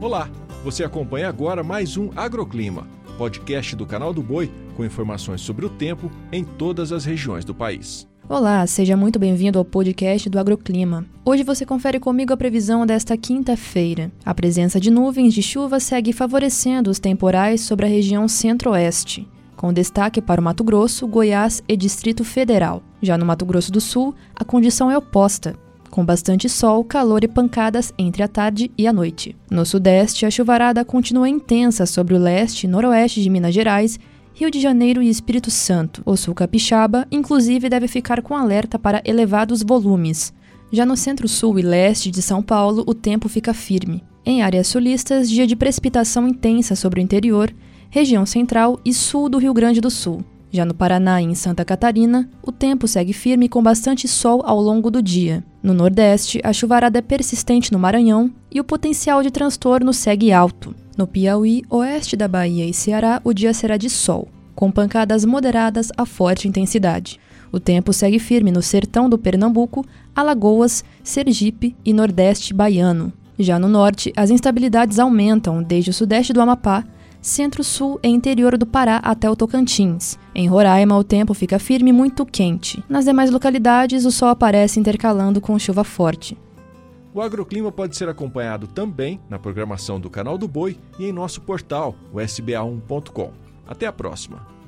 Olá, você acompanha agora mais um Agroclima, podcast do canal do Boi com informações sobre o tempo em todas as regiões do país. Olá, seja muito bem-vindo ao podcast do Agroclima. Hoje você confere comigo a previsão desta quinta-feira. A presença de nuvens de chuva segue favorecendo os temporais sobre a região centro-oeste, com destaque para o Mato Grosso, Goiás e Distrito Federal. Já no Mato Grosso do Sul, a condição é oposta com bastante sol, calor e pancadas entre a tarde e a noite. No sudeste, a chuvarada continua intensa sobre o leste e noroeste de Minas Gerais, Rio de Janeiro e Espírito Santo. O sul capixaba, inclusive, deve ficar com alerta para elevados volumes. Já no centro-sul e leste de São Paulo, o tempo fica firme. Em áreas sulistas, dia de precipitação intensa sobre o interior, região central e sul do Rio Grande do Sul. Já no Paraná e em Santa Catarina, o tempo segue firme com bastante sol ao longo do dia. No Nordeste, a chuvarada é persistente no Maranhão e o potencial de transtorno segue alto. No Piauí, oeste da Bahia e Ceará, o dia será de sol, com pancadas moderadas a forte intensidade. O tempo segue firme no sertão do Pernambuco, Alagoas, Sergipe e Nordeste baiano. Já no norte, as instabilidades aumentam desde o sudeste do Amapá centro-sul e interior do Pará até o Tocantins. Em Roraima, o tempo fica firme e muito quente. Nas demais localidades, o sol aparece intercalando com chuva forte. O agroclima pode ser acompanhado também na programação do Canal do Boi e em nosso portal, o sba1.com. Até a próxima!